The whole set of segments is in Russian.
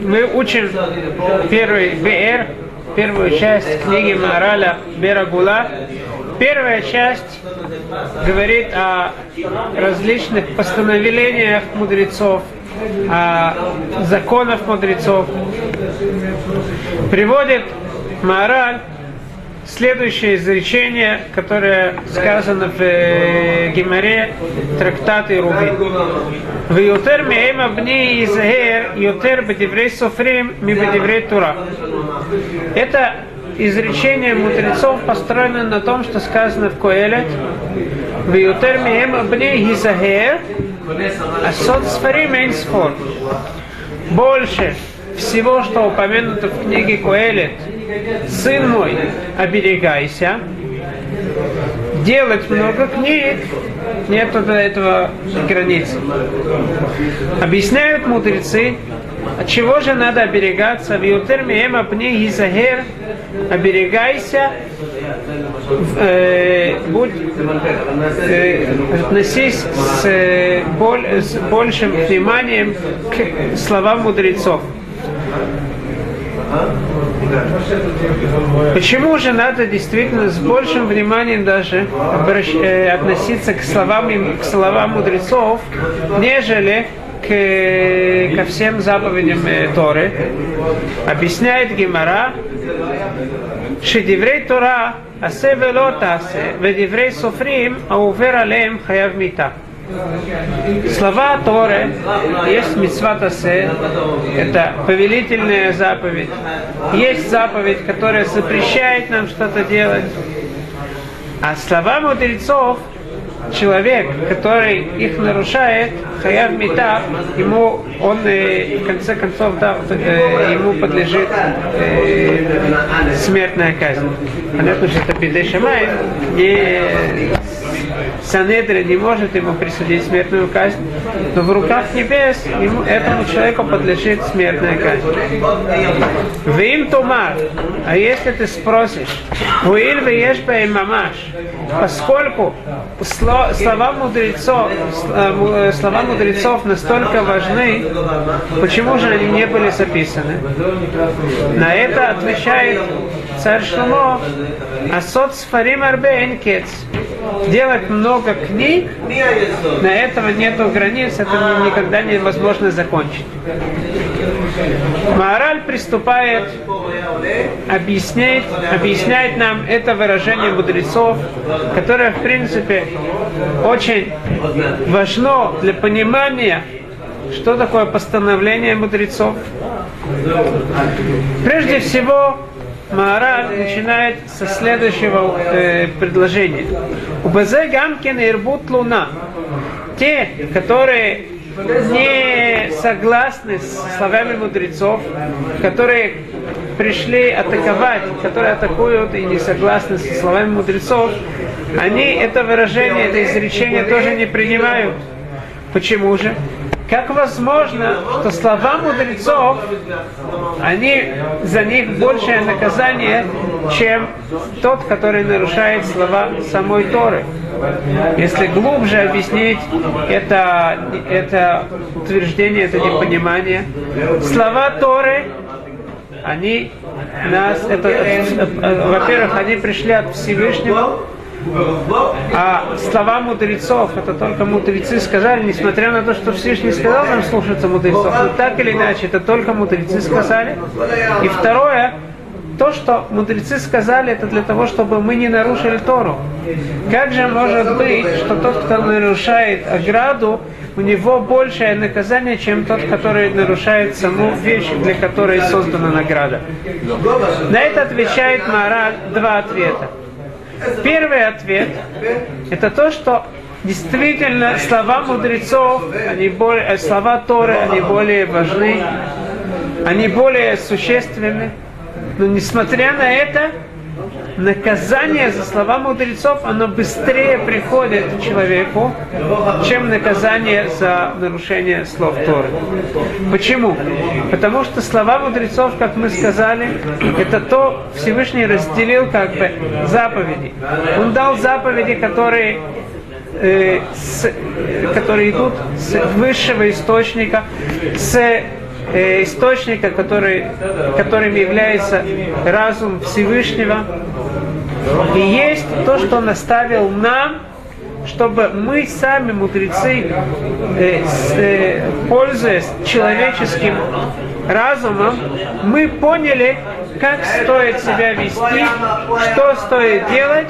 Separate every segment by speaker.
Speaker 1: Мы учим первый БР, первую часть книги Мараля Берагула. Первая часть говорит о различных постановлениях мудрецов, о законах мудрецов. Приводит Маораль следующее изречение, которое сказано в э, Гимаре трактаты Руби. В Ютер меэма бни изахер, ютер бедеврей софрим, ми бедеврей тура. Это изречение мудрецов построено на том, что сказано в Коэлет. В Ютер меэма бни изахер, а сот сфарим эйн спор. Больше всего, что упомянуто в книге Коэлет, сын мой, оберегайся, делать много книг, нет до этого границ. Объясняют мудрецы, от чего же надо оберегаться? В Ютерме Эма Пни Гизагер, оберегайся, э, будь, э, относись с, э, боль, с большим вниманием к словам мудрецов. Почему же надо действительно с большим вниманием даже обращ... э, относиться к словам, к словам мудрецов, нежели к, ко всем заповедям э, Торы? Объясняет Гимара, שדברי תורה עשה ולא תעשה, ודברי סופרים העובר עליהם חייב מיתה. Слова Торы есть митцва тасе, это повелительная заповедь. Есть заповедь, которая запрещает нам что-то делать. А слова мудрецов, человек, который их нарушает, хаяв мита, ему он э, в конце концов да, э, ему подлежит э, смертная казнь. Понятно, что это Бидей Шамай, и Санедра не может ему присудить смертную казнь, но в руках небес ему, этому человеку подлежит смертная казнь. Вим тумар, а если ты спросишь, Уиль веешь мамаш, поскольку слова мудрецов, слова мудрецов настолько важны, почему же они не были записаны? На это отвечает царь Шломо, Асот сфарим арбе кец. Делать много книг, на этого нету границ, это никогда невозможно закончить. Мораль приступает, объясняет, объясняет нам это выражение мудрецов, которое, в принципе, очень важно для понимания, что такое постановление мудрецов. Прежде всего, Маораль начинает со следующего э, предложения. У Базе Гамкин Ирбут Луна. Те, которые не согласны с словами мудрецов, которые пришли атаковать, которые атакуют и не согласны со словами мудрецов, они это выражение, это изречение тоже не принимают. Почему же? Как возможно, что слова мудрецов, они, за них большее наказание, чем тот, который нарушает слова самой Торы? Если глубже объяснить это, это утверждение, это непонимание, слова Торы, они нас, это, во-первых, они пришли от Всевышнего, а слова мудрецов, это только мудрецы сказали, несмотря на то, что Всевышний сказал нам слушаться мудрецов, но так или иначе, это только мудрецы сказали. И второе, то, что мудрецы сказали, это для того, чтобы мы не нарушили Тору. Как же может быть, что тот, кто нарушает ограду, у него большее наказание, чем тот, который нарушает саму вещь, для которой создана награда? На это отвечает Мара два ответа. Первый ответ – это то, что действительно слова мудрецов, они более, слова Торы, они более важны, они более существенны. Но несмотря на это, наказание за слова мудрецов, оно быстрее приходит человеку, чем наказание за нарушение слов Торы. Почему? Потому что слова мудрецов, как мы сказали, это то Всевышний разделил как бы заповеди. Он дал заповеди, которые э, с, которые идут с высшего источника, с э, источника, который, которым является разум Всевышнего. И есть то, что он оставил нам, чтобы мы сами, мудрецы, э, э, пользуясь человеческим разумом, мы поняли, как стоит себя вести, что стоит делать,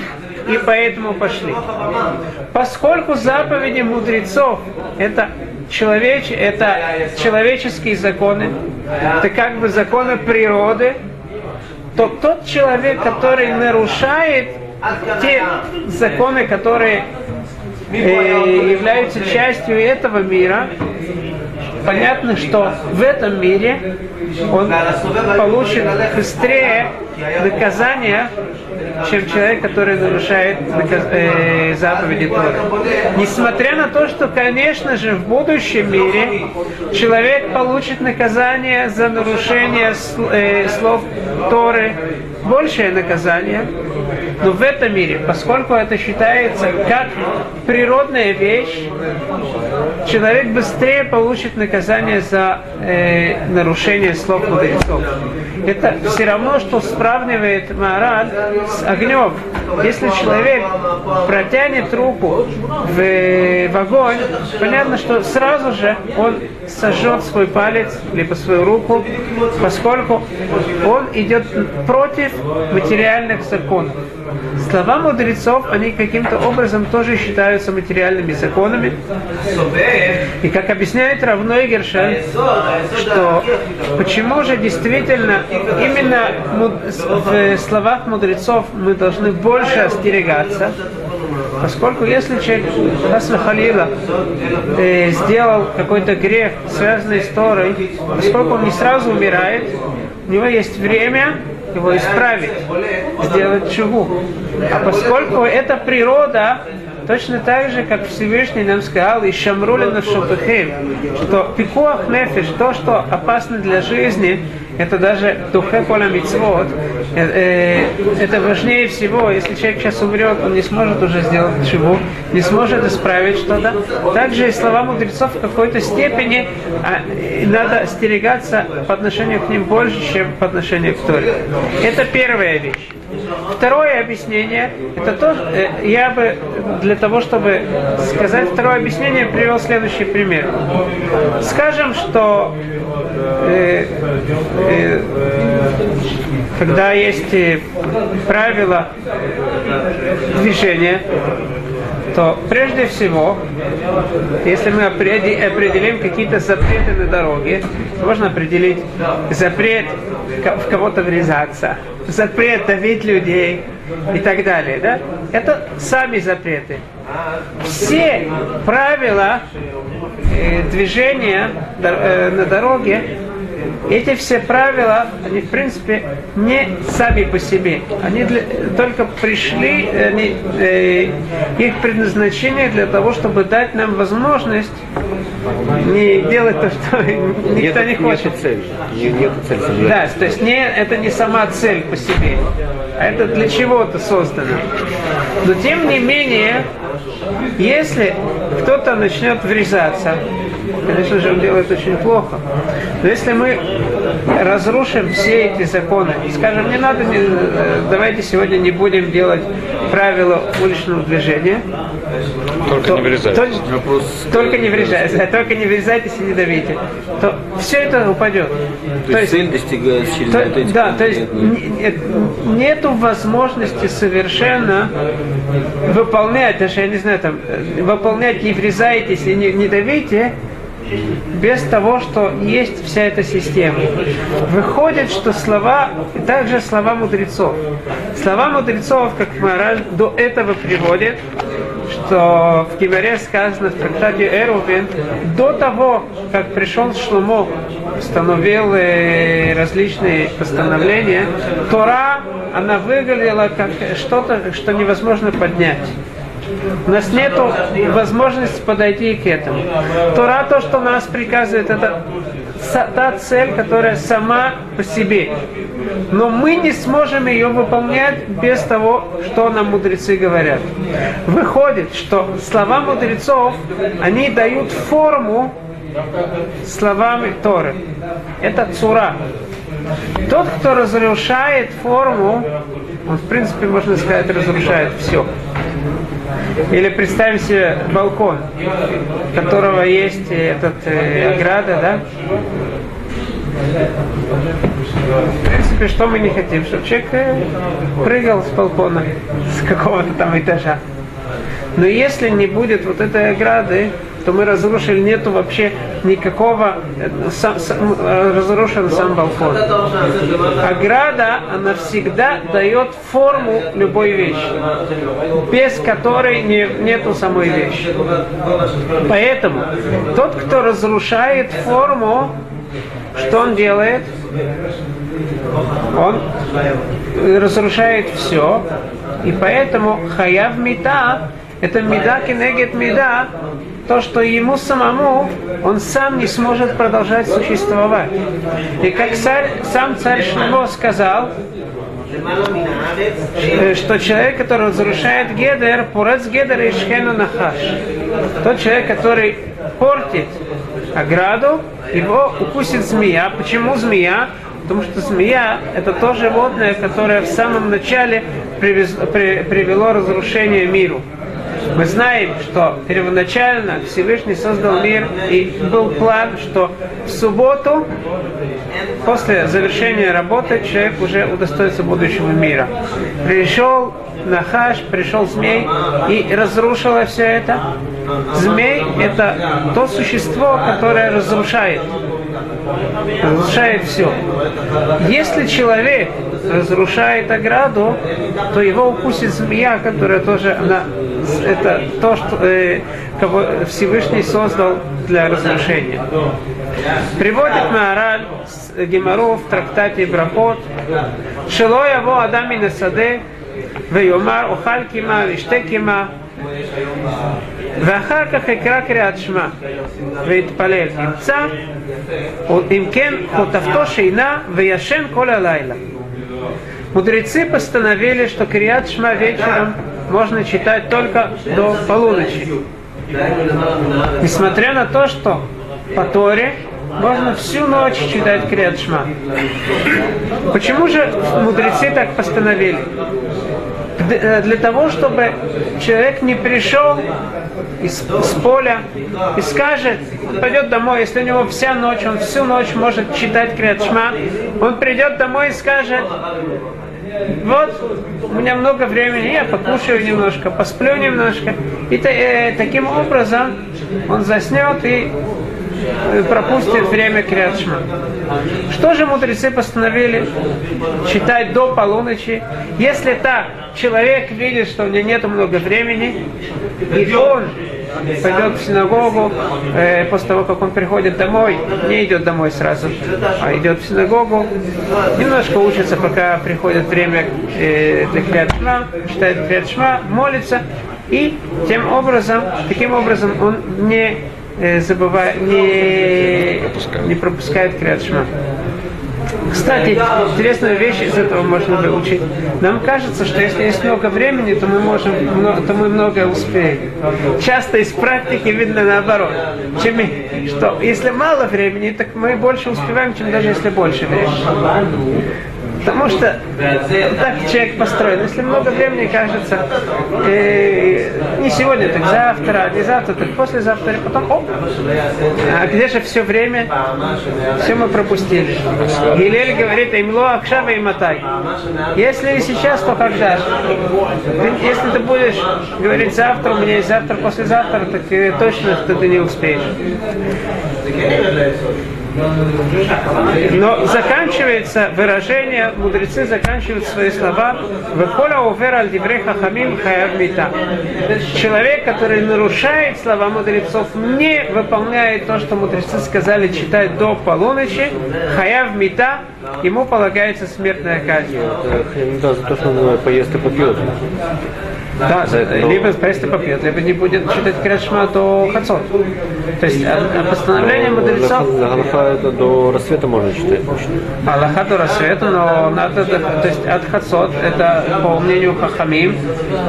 Speaker 1: и поэтому пошли. Поскольку заповеди мудрецов это человеч, это человеческие законы, это как бы законы природы, то тот человек, который нарушает те законы, которые э, являются частью этого мира, понятно, что в этом мире он получит быстрее наказание, чем человек, который нарушает э, заповеди Торы. Несмотря на то, что, конечно же, в будущем мире человек получит наказание за нарушение э, слов Торы, большее наказание, но в этом мире, поскольку это считается как природная вещь, человек быстрее получит наказание за э, нарушение слов мудрецов. Это все равно, что сравнивает Маораль с огнем. Если человек протянет руку в, в огонь, понятно, что сразу же он сожжет свой палец, либо свою руку, поскольку он идет против материальных законов. Слова мудрецов, они каким-то образом тоже считаются материальными законами. И как объясняет Равной Гершен, что почему же действительно именно в словах мудрецов мы должны больше остерегаться, Поскольку если человек Хасна Халила э, сделал какой-то грех, связанный с Торой, поскольку он не сразу умирает, у него есть время его исправить, сделать чуву. А поскольку это природа, Точно так же, как Всевышний нам сказал, и Шамрули на Шопехем, что пикуах нефиш, то, что опасно для жизни, это даже духе поля мицвод, э, э, это важнее всего. Если человек сейчас умрет, он не сможет уже сделать чего, не сможет исправить что-то. Также и слова мудрецов в какой-то степени а, надо остерегаться по отношению к ним больше, чем по отношению к Торе. Это первая вещь. Второе объяснение, это то, э, я бы для того, чтобы сказать второе объяснение, привел следующий пример. Скажем, что э, э, когда есть э, правила движения, то прежде всего, если мы определим какие-то запреты на дороге, можно определить запрет в кого-то врезаться, запрет давить людей и так далее. Да? Это сами запреты. Все правила э, движения э, на дороге эти все правила, они в принципе не сами по себе. Они для, только пришли, они, э, их предназначение для того, чтобы дать нам возможность не делать то, что никто нет, не хочет. Нет цели. Нет цели. Да, то есть не, это не сама цель по себе, а это для чего-то создано. Но тем не менее, если кто-то начнет врезаться, конечно же, он делает очень плохо. Но если мы разрушим все эти законы, скажем, не надо, не, э, давайте сегодня не будем делать правила уличного движения.
Speaker 2: Только то, не врезайтесь.
Speaker 1: То, только не врезайтесь, а только не врезайтесь и не давите. То все это упадет.
Speaker 3: То, то есть цель достигается через то, вот эти
Speaker 1: Да, то есть нет, нету возможности совершенно выполнять, даже я не знаю, там, э, выполнять не врезайтесь и не, не давите, без того, что есть вся эта система. Выходит, что слова, также слова мудрецов. Слова мудрецов, как Мараль до этого приводит, что в Гимаре сказано в трактате Эрувин, до того, как пришел Шломо, установил э, различные постановления, Тора, она выглядела как что-то, что невозможно поднять. У нас нет возможности подойти к этому. Тора, то, что нас приказывает, это та цель, которая сама по себе. Но мы не сможем ее выполнять без того, что нам мудрецы говорят. Выходит, что слова мудрецов, они дают форму словами Торы. Это цура. Тот, кто разрушает форму, он, в принципе, можно сказать, разрушает все. Или представим себе балкон, у которого есть этот э, ограда, да? В принципе, что мы не хотим, чтобы человек э, прыгал с балкона, с какого-то там этажа. Но если не будет вот этой ограды, то мы разрушили, нету вообще никакого, сам, сам, разрушен сам балкон. Ограда, она всегда дает форму любой вещи, без которой не, нету самой вещи. Поэтому тот, кто разрушает форму, что он делает? Он разрушает все, и поэтому хаяв мита это меда кенегет меда, то, что ему самому он сам не сможет продолжать существовать. И как царь, сам царь Шлемо сказал, что человек, который разрушает Гедер, пурец Гедер и Шхену Нахаш. Тот человек, который портит ограду, его укусит змея. Почему змея? Потому что змея – это то животное, которое в самом начале привез, при, привело разрушение миру. Мы знаем, что первоначально Всевышний создал мир, и был план, что в субботу, после завершения работы, человек уже удостоится будущего мира. Пришел Нахаш, пришел змей и разрушило все это. Змей – это то существо, которое разрушает. Разрушает все. Если человек разрушает ограду, то его укусит змея, которая тоже, она, это то, что э, кого Всевышний создал для разрушения. Приводит Маараль Гемару в трактате Брахот, Шело его Адам и Насаде, ויאמר אוכל קימה וישתה קימה ואחר כך אקרא קריאת שמע ויתפלל. ימצא, אם כן, חוטפתו שינה וישן כל הלילה. Мудрецы постановили, что Крият Шма вечером можно читать только до полуночи. Несмотря на то, что по Торе можно всю ночь читать Крият Шма. Почему же мудрецы так постановили? Э, для того, чтобы человек не пришел из, из поля и скажет, пойдет домой, если у него вся ночь, он всю ночь может читать Криатшма, он придет домой и скажет, вот, у меня много времени, я покушаю немножко, посплю немножко. И э, таким образом он заснет и Э, пропустит время Криадшма. Что же мудрецы постановили читать до полуночи? Если так, человек видит, что у него нет много времени, и он пойдет в синагогу, э, после того, как он приходит домой, не идет домой сразу, а идет в синагогу, немножко учится, пока приходит время э, для Криадшма, читает Криадшма, молится, и тем образом, таким образом он не э, забывает, не, не пропускает Криадшма. Кстати, интересную вещь из этого можно выучить. Нам кажется, что если есть много времени, то мы можем, то мы многое успеем. Часто из практики видно наоборот. Чем, что если мало времени, так мы больше успеваем, чем даже если больше времени. Потому что так человек построен. Если много времени кажется, э, не сегодня, так завтра, не завтра, так послезавтра, и потом, оп, а где же все время? Все мы пропустили. Гилель говорит, имло акшава и матай. Если не сейчас, то когда? Если ты будешь говорить завтра, у меня есть завтра, послезавтра, так точно ты не успеешь. Но заканчивается выражение, мудрецы заканчивают свои слова «Веколя увер аль диврей хахамим хаяв мита». Человек, который нарушает слова мудрецов, не выполняет то, что мудрецы сказали читать до полуночи, хаяв мита, ему полагается смертная казнь.
Speaker 3: Да, за то, что он поест и попьет.
Speaker 1: Да, это, либо просто попьет, либо не будет читать Кришма до Хацот. То есть а, а постановление мудрецов...
Speaker 3: Галаха это до рассвета можно читать.
Speaker 1: Аллаха до рассвета, но надо, то есть от Хацот, это по мнению Хахамим,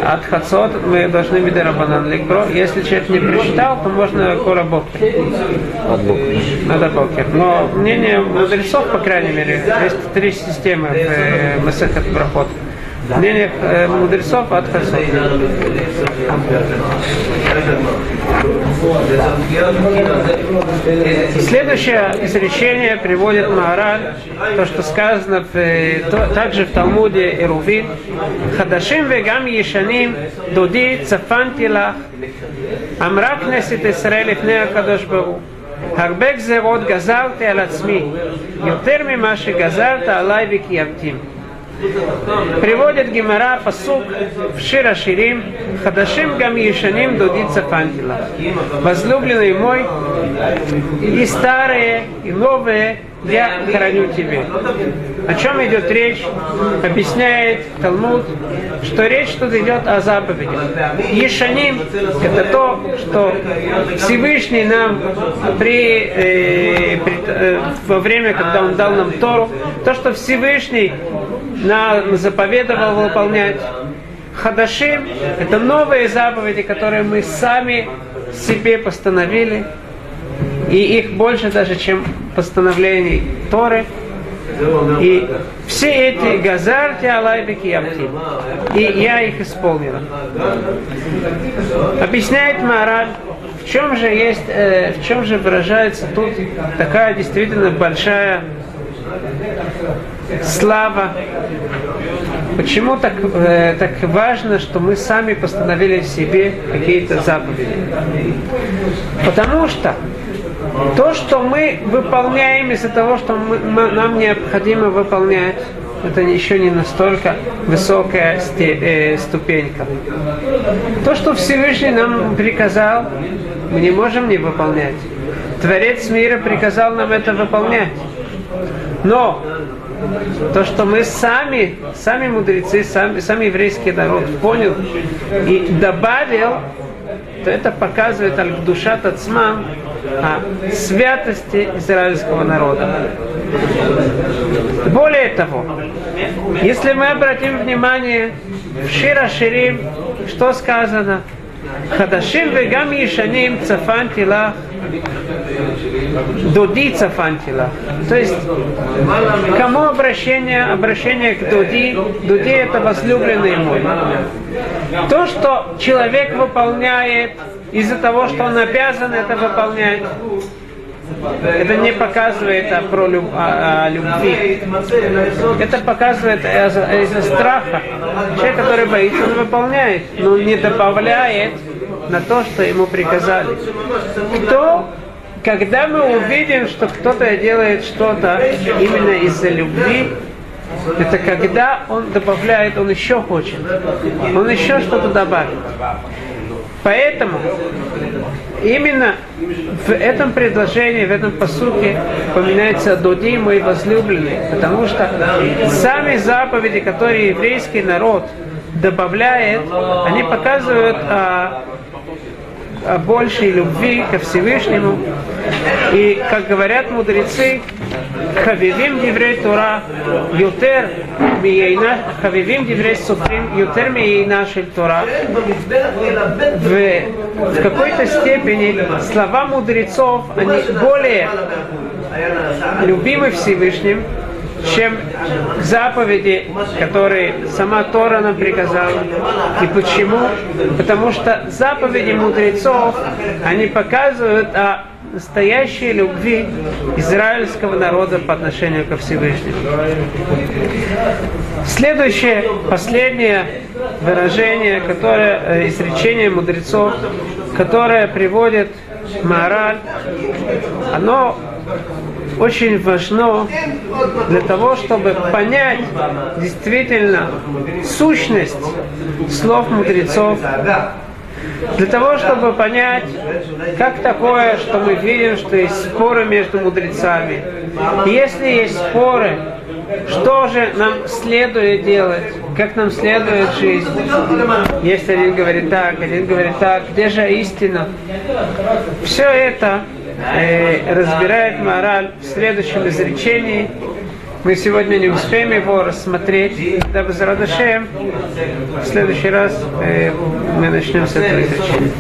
Speaker 1: от Хацот мы должны Бидерабанан Ликбро. Если человек не прочитал, то можно Кора Бокер.
Speaker 3: От Бога.
Speaker 1: Надо Бокер. Но мнение мудрецов, по крайней мере, есть три системы в э, Масехат Брахот Мнение э, мудрецов от Хасов. Следующее изречение приводит Маharаль, то, что сказано в, э, то, также в Талмуде Ирувин. Хадашим вегам ешаним дуди цафанти лах אמרה כנסת ישראל לפני הקדוש ברוך הוא הרבה גזרות גזרתי על עצמי יותר ממה שגזרת עליי וקיימתים Приводит Гимара посук в Шира Ширим, Хадашим Гам Ешаним Дуди Цафантила. Возлюбленный мой, и старые, и новые я храню тебе. О чем идет речь? Объясняет Талмуд, что речь тут идет о заповедях. Ешаним – это то, что Всевышний нам при, э, при, э, во время, когда Он дал нам Тору, то, что Всевышний нам заповедовал выполнять. Хадашим – это новые заповеди, которые мы сами себе постановили. И их больше даже, чем постановлений Торы. И все эти газарти алайбики ямтим. И я их исполнила. Объясняет Мараль, в чем же есть, э, в чем же выражается тут такая действительно большая слава. Почему так, э, так важно, что мы сами постановили себе какие-то заповеди? Потому что то, что мы выполняем из-за того, что мы, нам необходимо выполнять, это еще не настолько высокая сте, э, ступенька. То, что Всевышний нам приказал, мы не можем не выполнять. Творец мира приказал нам это выполнять. Но то, что мы сами, сами мудрецы, сами, сами еврейский народ понял и добавил, то это показывает аль-душа тацмам о святости израильского народа. Более того, если мы обратим внимание в Шира Ширим, что сказано? Хадашим вегам ешаним цафанти лах Дуди Цафантила. То есть, кому обращение? Обращение к Дуди. Дуди это возлюбленный мой. То, что человек выполняет из-за того, что он обязан это выполнять, это не показывает о, про люб, о, о любви. Это показывает из-за, из страха. Человек, который боится, он выполняет, но не добавляет на то, что ему приказали. Кто когда мы увидим, что кто-то делает что-то именно из-за любви, это когда он добавляет, он еще хочет, он еще что-то добавит. Поэтому именно в этом предложении, в этом посуке упоминается Доди, мой возлюбленный, потому что сами заповеди, которые еврейский народ добавляет, они показывают о о большей любви ко Всевышнему. И, как говорят мудрецы, хавивим диврей Тора, ютер миейна, хавивим диврей суфрим, ютер миейна шель Тора. В, какой-то степени слова мудрецов, они более любимы Всевышним, чем заповеди, которые сама Тора нам приказала. И почему? Потому что заповеди мудрецов, они показывают о настоящей любви израильского народа по отношению ко Всевышнему. Следующее, последнее выражение, которое, э, изречение мудрецов, которое приводит мораль, оно очень важно для того, чтобы понять действительно сущность слов мудрецов, для того, чтобы понять, как такое, что мы видим, что есть споры между мудрецами. Если есть споры, что же нам следует делать, как нам следует жить. Есть один говорит так, один говорит так, где же истина? Все это э, разбирает мораль в следующем изречении. Мы сегодня не успеем его рассмотреть, дабы за Радашем в следующий раз э, мы начнем с этого изречения.